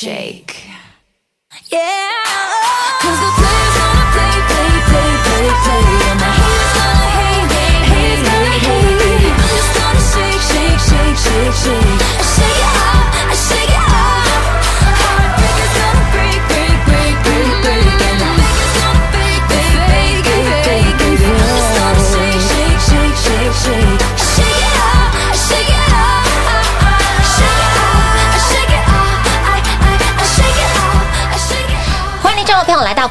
shake. Yeah.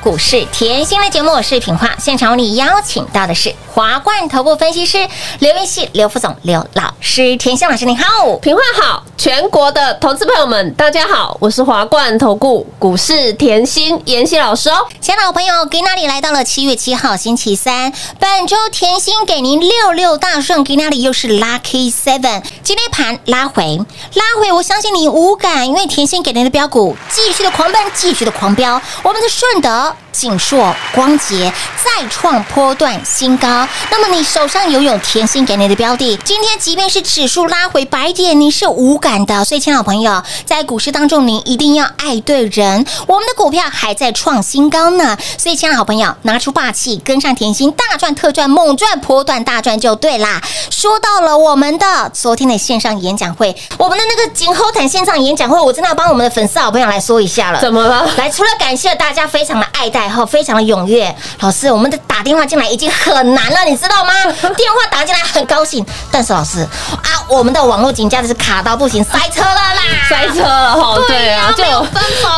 股市甜心的节目，我是品化，现场为你邀请到的是华冠头部分析师刘云熙、刘副总、刘老师，田心老师你好，品化好，全国的投资朋友们大家好，我是华冠投顾股市甜心妍希老师哦，亲爱的朋友，给那里来到了七月七号星期三，本周甜心给您六六大顺，给那里又是 lucky seven，今天盘拉回拉回，我相信你无感，因为甜心给您的标股继续的狂奔，继续的狂飙，我们的顺德。锦硕、光洁再创波段新高，那么你手上拥有甜心给你的标的，今天即便是指数拉回白点，你是无感的。所以，亲爱的朋友，在股市当中，您一定要爱对人。我们的股票还在创新高呢，所以，亲爱的好朋友，拿出霸气，跟上甜心，大赚特赚，猛赚波段大赚就对啦。说到了我们的昨天的线上演讲会，我们的那个锦后坦线上演讲会，我真的要帮我们的粉丝好朋友来说一下了。怎么了？来，除了感谢大家非常的爱戴哈，非常的踊跃。老师，我们的打电话进来已经很难了，你知道吗？电话打进来很高兴，但是老师啊，我们的网络紧张的是卡到不行，塞车了啦，塞车了哈，对啊，就有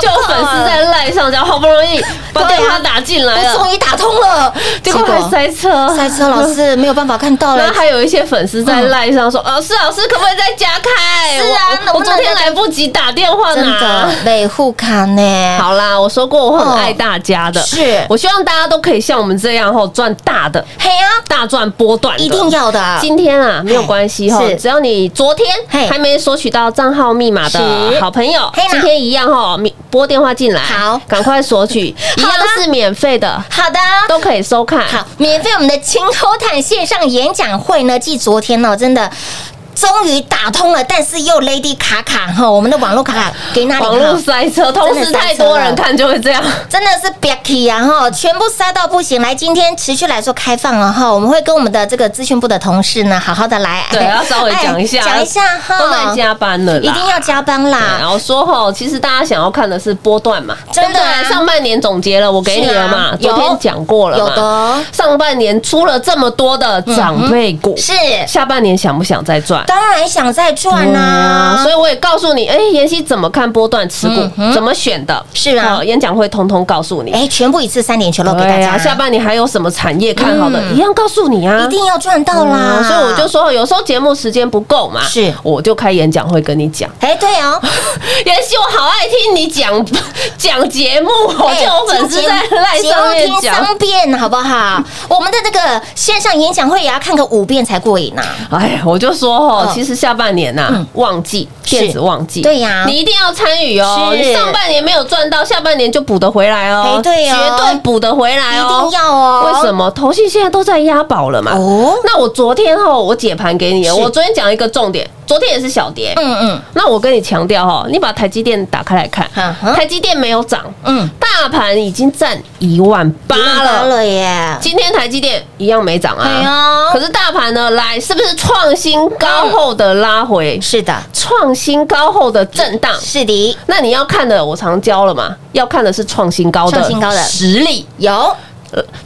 就有粉丝在赖上讲，好不容易把电话打进来了，终于打通了，结果还塞车，塞车，老师没有办法看到了。那还有一些粉丝在赖上说，老师老师可不可以再加开？是啊，我昨天来不及打电话拿。维护卡呢。好啦，我说过我很爱大家的，是。我希望大家都可以像我们这样吼赚大的，嘿啊，大赚波段，一定要的。今天啊没有关系哈，只要你昨天还没索取到账号密码的好朋友，今天一样哈，拨电话进来，好，赶快索取，一样是免费的，好的，都可以收看，好，免费我们的青口坦线上演讲会呢，继昨天呢，真的。终于打通了，但是又 Lady 卡卡哈，我们的网络卡卡给那里？网络塞车，同时太多人看就会这样，真的是 b a c k y 啊哈，全部塞到不行。来，今天持续来说开放了哈，我们会跟我们的这个资讯部的同事呢，好好的来，对，要稍微讲一下，讲一下哈，都在加班了，一定要加班啦。然后说哈，其实大家想要看的是波段嘛，真的，上半年总结了，我给你了嘛，昨天讲过了，有的，上半年出了这么多的长辈股，是，下半年想不想再赚？当然想再。赚呐，所以我也告诉你，哎，妍希怎么看波段持股，怎么选的？是啊，演讲会通通告诉你，哎，全部一次三点全都给大家。下半年还有什么产业看好的，一样告诉你啊，一定要赚到啦。所以我就说，有时候节目时间不够嘛，是，我就开演讲会跟你讲。哎，对哦，妍希，我好爱听你讲 讲节目，我就有粉丝在赖上面讲三遍，好不好？我们的那个线上演讲会也要看个五遍才过瘾呐。哎，我就说哦，其实下半年呐，旺季电子旺季，对呀，你一定要参与哦。你上半年没有赚到，下半年就补得回来哦。对绝对补得回来哦，一定要哦。为什么？投信现在都在押宝了嘛。哦，那我昨天哦，我解盘给你，我昨天讲一个重点。昨天也是小跌，嗯嗯，那我跟你强调哈，你把台积电打开来看，台积电没有涨，嗯，大盘已经占一万八了。耶。今天台积电一样没涨啊，可是大盘呢，来是不是创新高后的拉回？是的，创新高后的震荡，是的。那你要看的，我常教了嘛，要看的是创新高的创新高的。实力。有。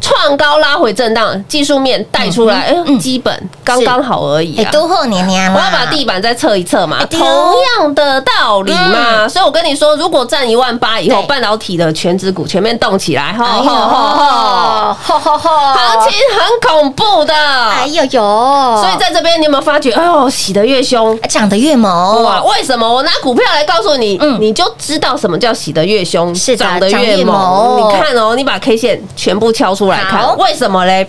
创高拉回震荡，技术面带出来，哎，基本刚刚好而已啊。都后年年我要把地板再测一测嘛，同样的道理嘛。所以我跟你说，如果占一万八以后，半导体的全指股全面动起来，哈，行情很恐怖的。哎呦呦！所以在这边，你有没有发觉？哎呦，洗得越凶，涨得越猛哇！为什么？我拿股票来告诉你，你就知道什么叫洗得越凶，是涨得越猛。你看哦，你把 K 线全部。敲出来看，为什么嘞？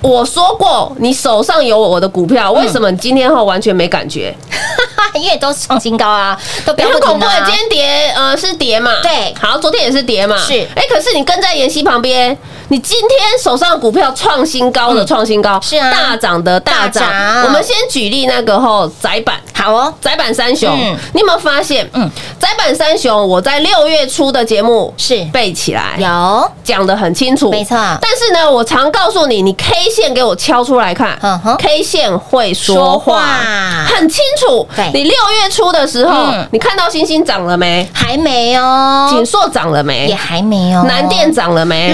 我说过，你手上有我的股票，为什么今天后完全没感觉？因为都是创新高啊，都很恐怖的。今天跌，呃，是跌嘛？对，好，昨天也是跌嘛。是，哎，可是你跟在妍希旁边。你今天手上的股票创新高的创新高，是啊，大涨的大涨。我们先举例那个吼窄板，好哦，窄板三雄，你有没有发现？嗯，窄板三雄，我在六月初的节目是背起来，有讲的很清楚，没错。但是呢，我常告诉你，你 K 线给我敲出来看，K 线会说话，很清楚。你六月初的时候，你看到星星涨了没？还没哦。锦硕涨了没？也还没哦。南电涨了没？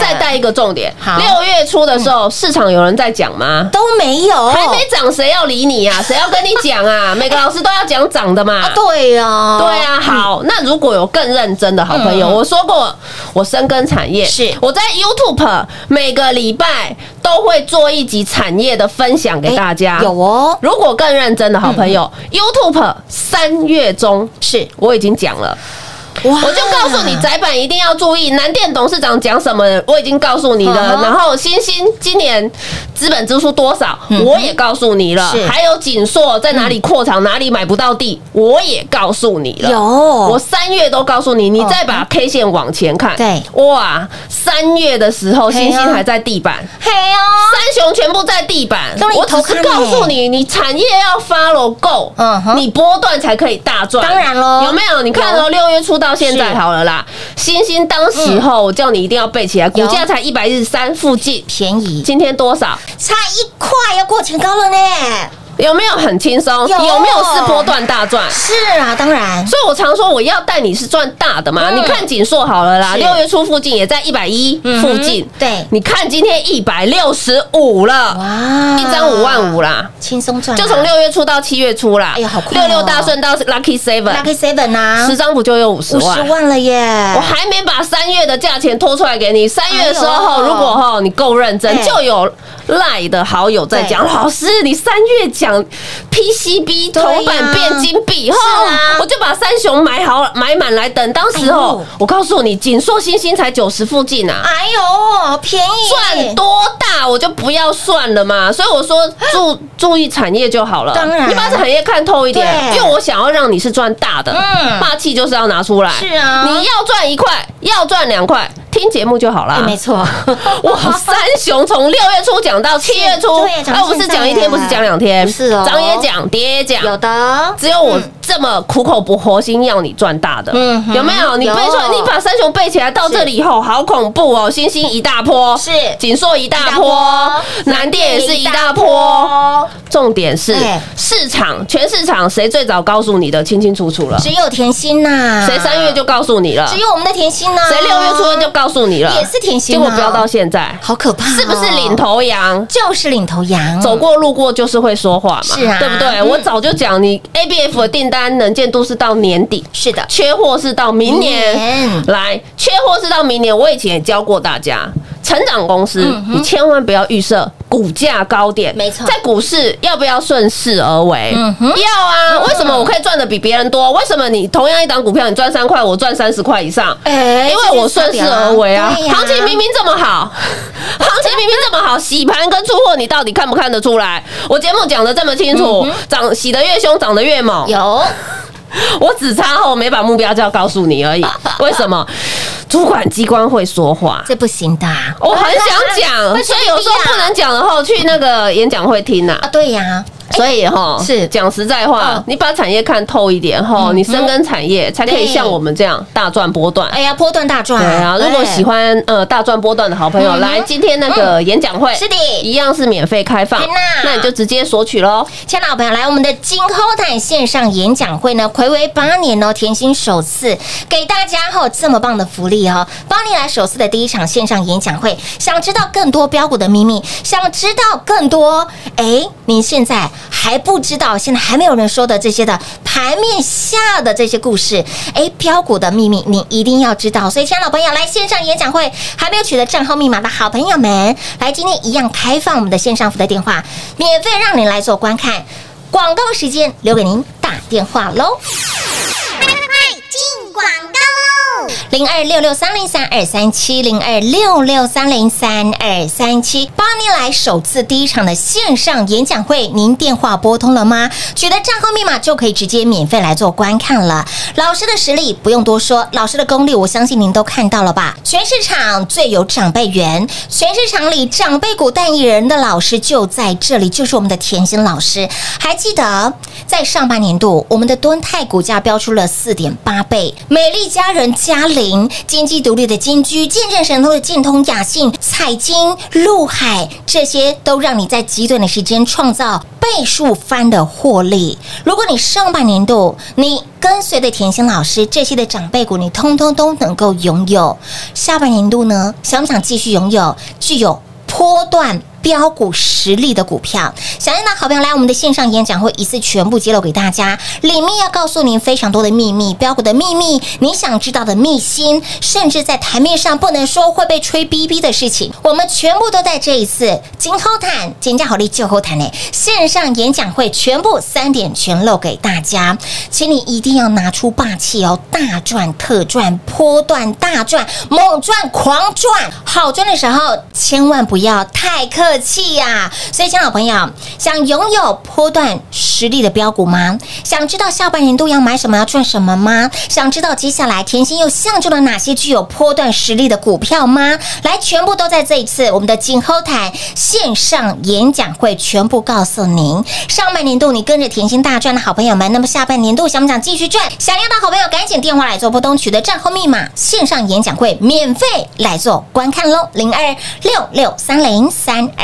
再带一个重点，六月初的时候，市场有人在讲吗？都没有，还没涨，谁要理你啊？谁要跟你讲啊？每个老师都要讲涨的嘛。对呀，对啊。好，那如果有更认真的好朋友，我说过，我深耕产业，是我在 YouTube 每个礼拜都会做一集产业的分享给大家。有哦，如果更认真的好朋友，YouTube 三月中是我已经讲了。我就告诉你，窄板一定要注意。南电董事长讲什么，我已经告诉你了。然后星星今年资本支出多少，我也告诉你了。还有锦硕在哪里扩厂，哪里买不到地，我也告诉你了。有，我三月都告诉你。你再把 K 线往前看，对，哇，三月的时候星星还在地板，嘿哦，三雄全部在地板。我只是告诉你，你产业要 follow 够，嗯，你波段才可以大赚。当然喽，有没有？你看哦，六月初到。现在好了啦，星星当时候我叫你一定要背起来，股价才一百一十三附近，便宜。今天多少？差一块要过前高了呢。有没有很轻松？有有没有是波段大赚？是啊，当然所以我常说我要带你是赚大的嘛。嗯你看锦硕好了啦，是六月初附近也在一百一附近。对你看今天一百六十五了，哇，一张五万五啦。轻松赚啊，就从六月初到七月初啦，哎呀好快哦六六大顺到 Lucky Seven，Lucky Seven 呐，十张不就有五十五十万？万了耶！我还没把三月的价钱拖出来给你。三月的时候，哎如果哈你够认真哎，就有赖的好友在讲，老师你三月讲 PCB 对呀。铜板变金币，是哈啊，我就把三雄买好买满来等。当时哎候呦。我告诉你，锦硕星星才九十附近啊。哎呦，便宜。赚多大我就不要算了嘛，所以我说注注意产业就好了。当然。你把产业看透一点，因为我想要让你是赚大的，嗯。霸气就是要拿出来。是啊。你要赚一块，要赚两块，听节目就好啦。哎，没错，哇，三雄从六月初讲到七月初，对讲到啊，不是讲一天，不是讲两天，不是哦。涨也讲，跌也讲，有的。只有我这么苦口不活心要你赚大的，嗯。有没有？你背出来，你把三雄背起来，到这里以后好恐怖哦！星星一大波，是。锦硕一大一大波。波，南电也是一大波。波，重点是市场，全市场谁最早告诉你的，清清楚楚了？只有甜心呐，谁三月就告诉你了？只有我们的甜心呐，谁六月初就告诉你了？也是甜心啊。结果飙到现在，好可怕哦，是不是领头羊？就是领头羊，走过路过就是会说话嘛，是啊对不对？嗯我早就讲，你 ABF 的订单能见度是到年底，是的，缺货是到明年。明年来，缺货是到明年。我以前也教过大家，成长公司嗯你千万不要预设股价高点，没错在股市要不要顺势而为？嗯要啊。为什么我可以赚的比别人多？为什么你同样一档股票，你赚三块，我赚三十块以上？哎因为我顺势而为啊，行情明明这么好，行情明明这么好，洗盘跟出货你到底看不看得出来？我节目讲的这么清楚，涨洗得越凶，涨得越猛。嗯有 我只差后没把目标价告诉你而已。为什么？主管机关会说话。这不行的啊我很想讲，所以有时候不能讲的话，去那个演讲会听呐啊，。对呀，所以哈是。讲实在话嗯，你把产业看透一点哈，你深耕产业才可以像我们这样大赚波段。哎呀，波段大赚，对啊，如果喜欢呃大赚波段的好朋友，嗯来今天那个演讲会是的。一样是免费开放，那你就直接索取喽。亲爱的好朋友，来我们的金后坦线上演讲会呢，暌违八年哦，甜心首次给大家哈、这么棒的福利哦，八年来首次的第一场线上演讲会，想知道更多标股的秘密，想知道更多，哎，您现在还不知道，现在还没有人说的这些的盘面下的这些故事，哎，标股的秘密你一定要知道，所以亲爱的朋友，来线上演讲会还没有取得账号密码的好朋友们，来今天一样开放我们的线上服的电话，免费让您来做观看。广告时间留给您打电话喽。零二六六三零三二三七零二六六三零三二三七，八年来首次第一场的线上演讲会，您电话拨通了吗？取得账号密码就可以直接免费来做观看了。老师的实力不用多说，老师的功力我相信您都看到了吧？全市场最有长辈缘，全市场里长辈股代言人的老师就在这里，就是我们的甜心老师。还记得在上半年度，我们的敦泰股价飙出了四点八倍，美丽佳人嘉金鸡独立的金居、见证神通的建通、雅信、彩金、陆海，这些都让你在极短的时间创造倍数翻的获利。如果你上半年度你跟随的甜心老师这些的长辈股，你通通都能够拥有，下半年度呢，想不想继续拥有具有波段？标股实力的股票，想要拿好朋友来我们的线上演讲会，一次全部揭露给大家，里面要告诉您非常多的秘密，标股的秘密，你想知道的秘辛，甚至在台面上不能说会被吹逼逼的事情，我们全部都在这一次今后谈减价好利就后谈呢线上演讲会，全部三点全露给大家，请你一定要拿出霸气哦，大赚特赚，波段大赚，猛赚狂赚，好赚的时候千万不要太客气呀、所以，亲爱的朋友，想拥有波段实力的标股吗？想知道下半年度要买什么，要赚什么吗？想知道接下来甜心又相中了哪些具有波段实力的股票吗？来，全部都在这一次我们的锦后台线上演讲会，全部告诉您。上半年度你跟着甜心大赚的好朋友们，那么下半年度想不想继续赚？想要的好朋友赶紧电话来做拨通，取得账号密码，线上演讲会免费来做观看喽，零二六六三零三二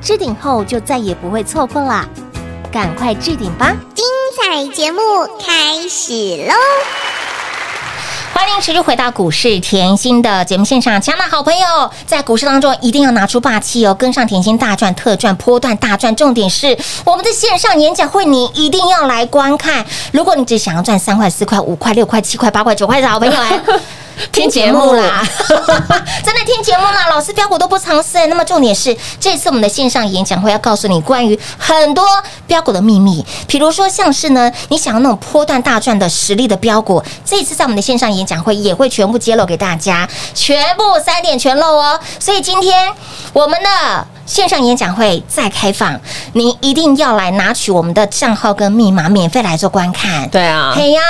置顶后就再也不会错过啦，赶快置顶吧！精彩节目开始喽！欢迎持续回到股市甜心的节目现场，亲爱的好朋友，在股市当中一定要拿出霸气哦，跟上甜心大赚特赚波段大赚。重点是我们的线上演讲会，你一定要来观看。如果你只想要赚三块、四块、五块、六块、七块、八块、九块的好朋友哎。听节目啦，真的听节目啦！老师标股都不尝试。那么重点是，这次我们的线上演讲会要告诉你关于很多标股的秘密，比如说像是呢，你想要那种波段大赚的实力的标股，这一次在我们的线上演讲会也会全部揭露给大家，全部三点全漏哦。所以今天我们的。线上演讲会再开放，您一定要来拿取我们的账号跟密码，免费来做观看。对啊，嘿呀，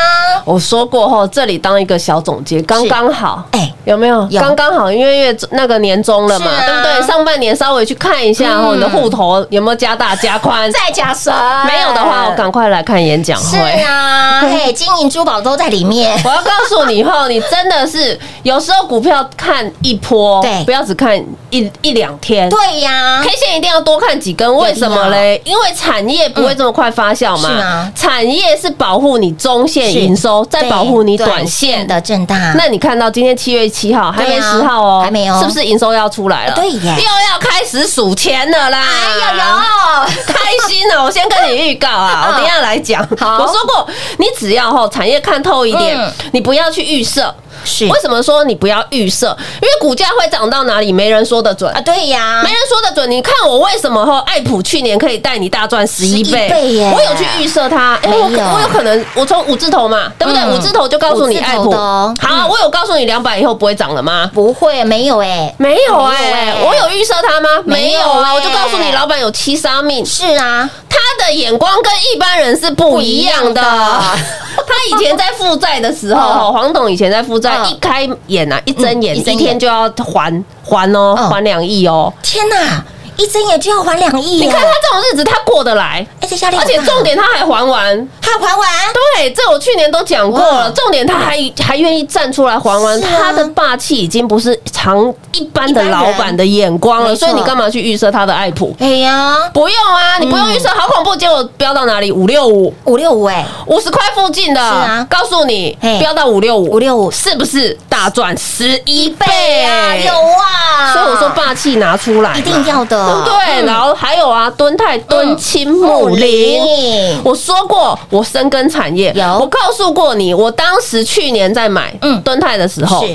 我说过后，这里当一个小总结，刚刚好。哎，有没有？有刚刚好，因为月那个年终了嘛，对不对？上半年稍微去看一下哦，你的户头有没有加大加宽？再加深？没有的话，我赶快来看演讲会。是啊，嘿，金银珠宝都在里面。我要告诉你后，你真的是有时候股票看一波，对，不要只看一一两天。对呀，K 线一定要。多看几根，为什么嘞？因为产业不会这么快发酵嘛。产业是保护你中线营收，在保护你短线的震荡。那你看到今天七月七号还没十号哦，还没有，是不是营收要出来了？对耶，又要开始数钱了啦！哎呀呦，开心了！我先跟你预告啊，我等下来讲。我说过，你只要哈产业看透一点，你不要去预设。是为什么说你不要预设？因为股价会涨到哪里，没人说得准啊！对呀，没人说得准。你看我为什么哈？爱普去年可以带你大赚十一倍，我有去预设它。哎，我我有可能，我从五字头嘛，对不对？五字头就告诉你爱普。好，我有告诉你两百以后不会涨了吗？不会，没有哎，没有哎，我有预设它吗？没有啊，我就告诉你，老板有七杀命。是啊，他的眼光跟一般人是不一样的。他以前在负债的时候，黄董以前在负债。一开眼呐，一睁眼，一天就要还还哦，还两亿哦！天哪！一睁眼就要还两亿，你看他这种日子他过得来，而且而且重点他还还完，还还完。对，这我去年都讲过了。重点他还还愿意站出来还完，他的霸气已经不是常一般的老板的眼光了。所以你干嘛去预设他的爱普？哎呀，不用啊，你不用预设，好恐怖！结果飙到哪里？五六五，五六五哎，五十块附近的。是啊，告诉你，飙到五六五，五六五是不是大赚十一倍啊？有啊，所以我说霸气拿出来，一定要的，对，然后。还有啊，敦泰、敦青、木林，我说过我深耕产业，我告诉过你，我当时去年在买嗯。敦泰的时候，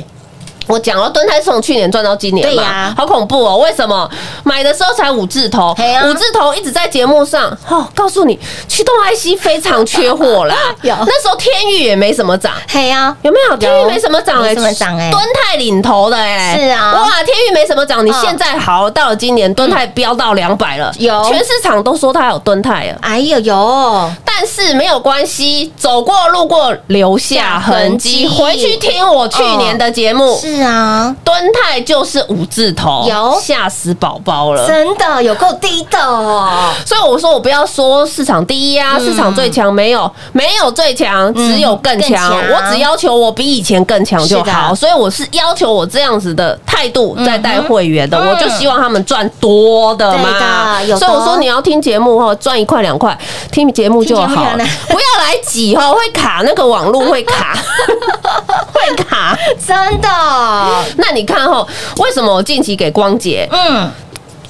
我讲了，敦泰是从去年赚到今年嘛，对呀。好恐怖哦！为什么？买的时候才五字头？五字头一直在节目上哦，告诉你驱动 IC 非常缺货啦。有。那时候天域也没什么涨。嘿呀，有没有？天域没什么涨哎、没什么涨哎。敦泰领头的哎、是啊。哇，天域没什么涨，你嗯现在好到了今年，敦泰飙到两百了，有。全市场都说它有敦泰了。哎呦有，但是没有关系，走过路过留下痕迹，回去听我去年的节目，是啊，敦泰就是五字头，有。吓死宝宝了。真的有够低的哦，所以我说，我不要说市场第一啊，市场最强没有，没有最强，只有更。强。我只要求我比以前更强就好，所以我是要求我这样子的态度在带会员的，嗯。我就希望他们赚多的嘛。所以我说你要听节目哈，赚一块两块，听节目就好。不要来挤哈，会卡那个网络会卡，会卡。真的，那你看哈，为什么我近期给光姐？嗯，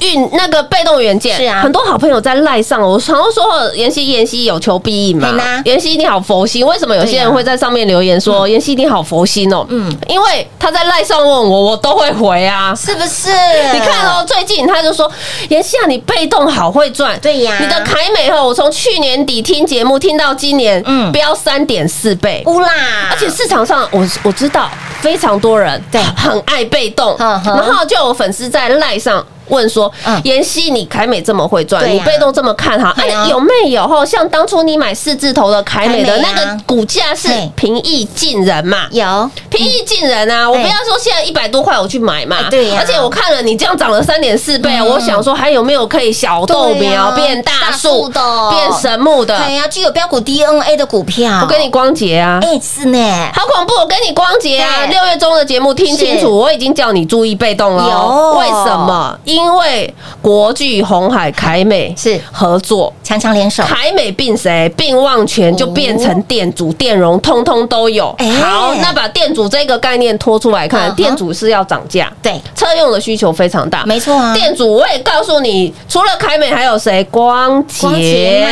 运那个被动元件是啊。很多好朋友在赖上，我常常说妍希妍希有求必应嘛。妍希你好佛心，为什么有些人会在上面留言说妍希你好佛心哦？嗯。嗯，因为他在赖上问我，我都会回啊。是不是？你看哦，最近他就说妍希啊，你被动好会赚，对呀。你的凯美哦，我从去年底听节目听到今年，嗯。嗯，飙三点四倍，乌啦，而且市场上我我知道非常多人对。很爱被动，然后就有粉丝在赖上。问说嗯，妍希，你凯美这么会赚，你被动这么看好，哎有没有？吼，像当初你买四字头的凯美的那个股价是平易近人嘛？有平易近人啊！我不要说现在一百多块我去买嘛哎，对呀而且我看了你这样涨了三点四倍，嗯我想说还有没有可以小豆苗变大大树树的变神木的？对呀，具有标股 DNA 的股票，我跟你光洁啊，哎是呢，好恐怖！我跟你光洁啊，六月中的节目听清楚，我已经叫你注意被动了哦。有为什么？因为国巨、红海、凯美是合作。强强联手，凯美并谁？并旺全就变成店主、电容，通通都有。哎好，那把店主这个概念拖出来嗯看，哼店主是要涨价，对，车用的需求非常大。没错啊，店主，我也告诉你，除了凯美还有谁？光光洁！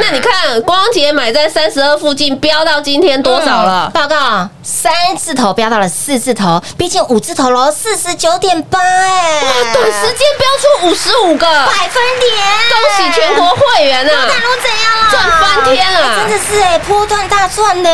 那你看，光洁买在三十二附近，飙到今天多少了嗯？报告，三字头飙到了四字头，毕竟五字头喽，四十九点八，哎，哇，短时间标出五十五个，百分点，恭喜全国会员啊！大陆怎样了？赚翻天啊。哎真的是哎，波段大赚呢。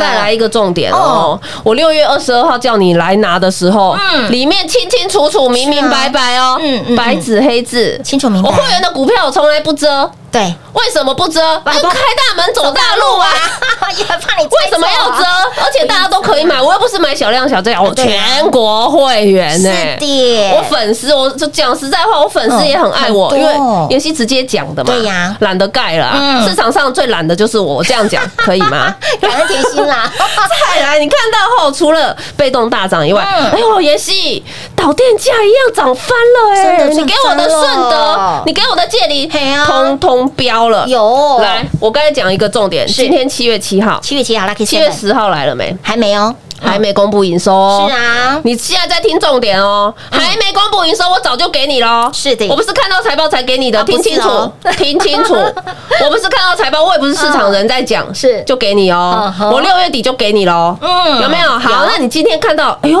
再来一个重点哦，我六月二十二号叫你来拿的时候，嗯。里面清清楚楚、明明白白哦。嗯嗯，白纸黑字，清楚明白。我会员的股票我从来不遮，对，为什么不遮？不因为开大门走大路啊！也怕你为什么要遮？而且大家都可以买，我又不是买小量小价，我全国会员呢。是的，我粉丝，我就讲实在话，我粉丝也很爱我，嗯因为妍希直接讲的嘛，对呀。懒得盖了。市场上最懒的就是我，我这样讲可以吗？感恩甜心啦，再来，你看到后，除了被动大涨以外，嗯。哎呦，妍希导电价一样涨翻了哎、你给我的顺德，你给我的借力通通飙了。有。来，我刚才讲一个重点，今天七月七号，七月七号七月十号来了没？还没哦，还没公布营收哦。是啊，你现在在听重点哦，还没公布营收，我早就给你喽。是的。我不是看到财报才给你的，听清楚哦，听清楚。我不是看到财报，我也不是市场人在讲，是。就给你哦。我六月底就给你喽，嗯。有没有？好，那你今天看到，哎呦。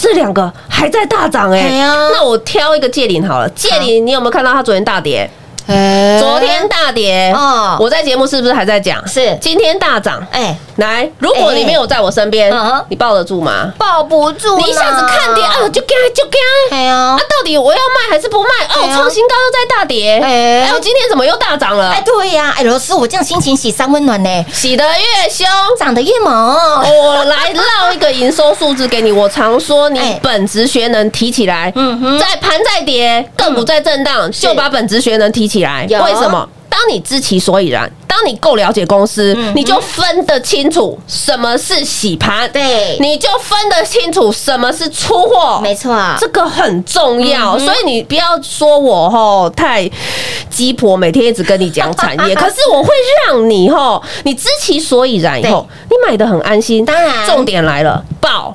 这两个还在大涨哎、那我挑一个借领好了。借领，你有没有看到它昨天大跌？哎昨天大跌哦我在节目是不是还在讲？是今天大涨。哎来，如果你没有在我身边你抱得住吗？抱不住，你一下子看跌，哎呦就干就干。哎呀啊，，到底我要卖还是不卖？哦，创新高又在大跌，哎哎呦，今天怎么又大涨了哎？对呀，哎老师，我这样心情喜三温暖呢，洗得越凶。涨得越猛，我来唠一个营收数字给你。我常说，你哎本职学能提起来，嗯哼在盘在跌，个股在震荡，就把本职学能提起来。为什么？当你知其所以然，当你够了解公司，嗯你就分得清楚什么是洗盘，对你就分得清楚什么是出货，没错，这个很重要，嗯所以你不要说我吼太鸡婆，每天一直跟你讲产业，可是我会让你吼，你知其所以然以后，你买的很安心。当然重点来了，爆。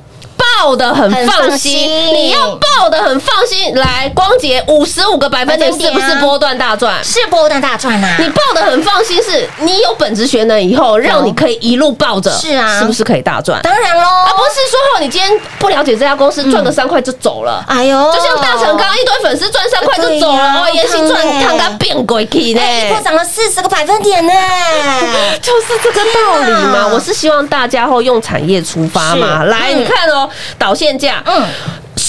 爆抱的很很放心，你要抱的很放心。来，光洁五十五个百分点，是不是波段大赚？是波段大赚啊！你抱的很放心，是你有本职学能以后，让你可以一路抱着，是啊是不是可以大赚？当然喽，而不是说哦，你今天不了解这家公司，赚个三块就走了。哎呦，就像大成刚刚一堆粉丝赚三块就走了，哦，妍希赚看他变鬼气呢，哎，一波涨了四十个百分点呢，就是这个道理嘛。我是希望大家后用产业出发嘛。是来，嗯你看哦，导线价，嗯，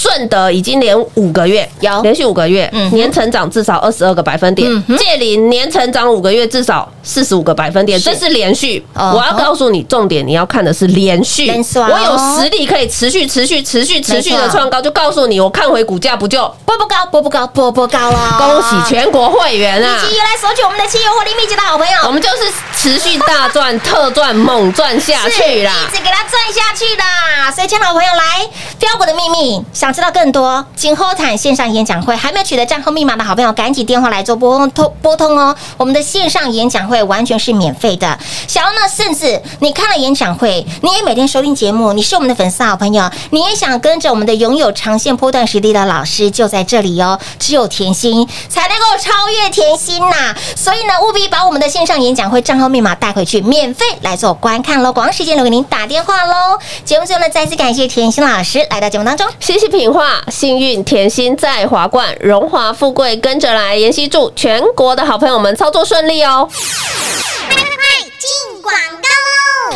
顺德已经连五个月，有连续五个月嗯，年成长至少二十二个百分点嗯。借林年成长五个月至少四十五个百分点，这是连续。哦我要告诉你，重点你要看的是连续。哦我有实力可以持续、持续、持续、持续的创高，就告诉你，我看回股价不就波波高，波波高，波波高了，恭喜全国会员啊！以及来索取我们的汽油获利秘籍的好朋友，我们就是持续大赚、特赚、猛赚下去啦。是一直给他赚下去啦。所以，亲爱的朋友，来标股的秘密，想知道更多，今后谈线上演讲会还没有取得账号密码的好朋友，赶紧电话来做拨通拨通哦。我们的线上演讲会完全是免费的。想要呢，甚至你看了演讲会，你也每天收听节目，你是我们的粉丝好朋友，你也想跟着我们的拥有长线波段实力的老师，就在这里哦。只有甜心才能够超越甜心呐、所以呢，务必把我们的线上演讲会账号密码带回去，免费来做观看喽。广时间留给您打电话喽。节目最后呢，再次感谢甜心老师来到节目当中。谢谢品化，幸运甜心在华冠，荣华富贵跟着来。妍希祝全国的好朋友们操作顺利哦。进广告！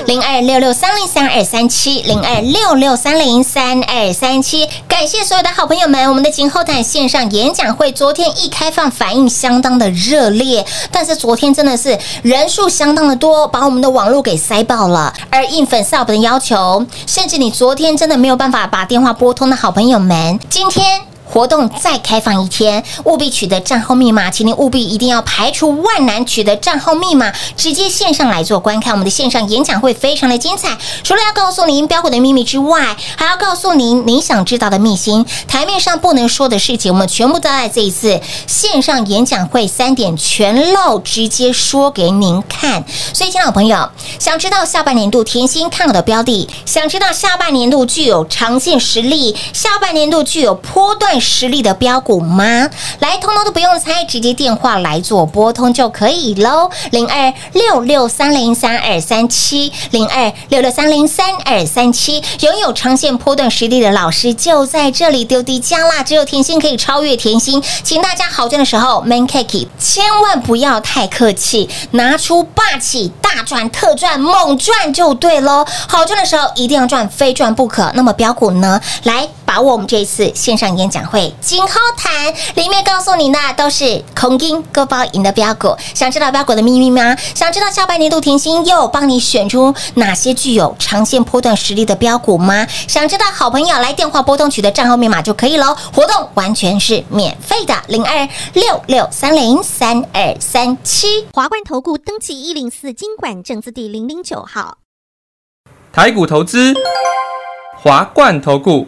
零二六六三零三二三七，零二六六三零三二三七。感谢所有的好朋友们，我们的今后台线上演讲会昨天一开放，反应相当的热烈，但是昨天真的是人数相当的多，把我们的网络给塞爆了。而应粉丝好朋友的要求，甚至你昨天真的没有办法把电话拨通的好朋友们，今天。活动再开放一天，务必取得账号密码，请您务必一定要排除万难取得账号密码，直接线上来做观看。我们的线上演讲会非常的精彩，除了要告诉您标股的秘密之外，还要告诉您您想知道的秘辛，台面上不能说的事情，我们全部都在这一次线上演讲会三点全漏，直接说给您看。所以，亲爱的朋友，想知道下半年度甜心看好的标的，想知道下半年度具有长线实力，下半年度具有波段实力的标股吗？来，通通都不用猜，直接电话来做拨通就可以喽。零二六六三零三二三七，零二六六三零三二三七，拥有长线波段实力的老师就在这里丢低加啦！只有甜心可以超越甜心，请大家好赚的时候，man cake 千万不要太客气，拿出霸气大赚特赚猛赚就对喽。好赚的时候一定要赚，非赚不可。那么标股呢？来把握我们这一次线上演讲会金后谈，里面告诉你的都是空金勾包赢的标股。想知道标股的秘密吗？想知道下半年度甜心又帮你选出哪些具有长线波段实力的标股吗？想知道好朋友来电话拨通取得账号密码就可以喽。活动完全是免费的，零二六六三零三二三七。华冠投顾登记一零四经管证字第零零九号。台股投资，华冠投顾。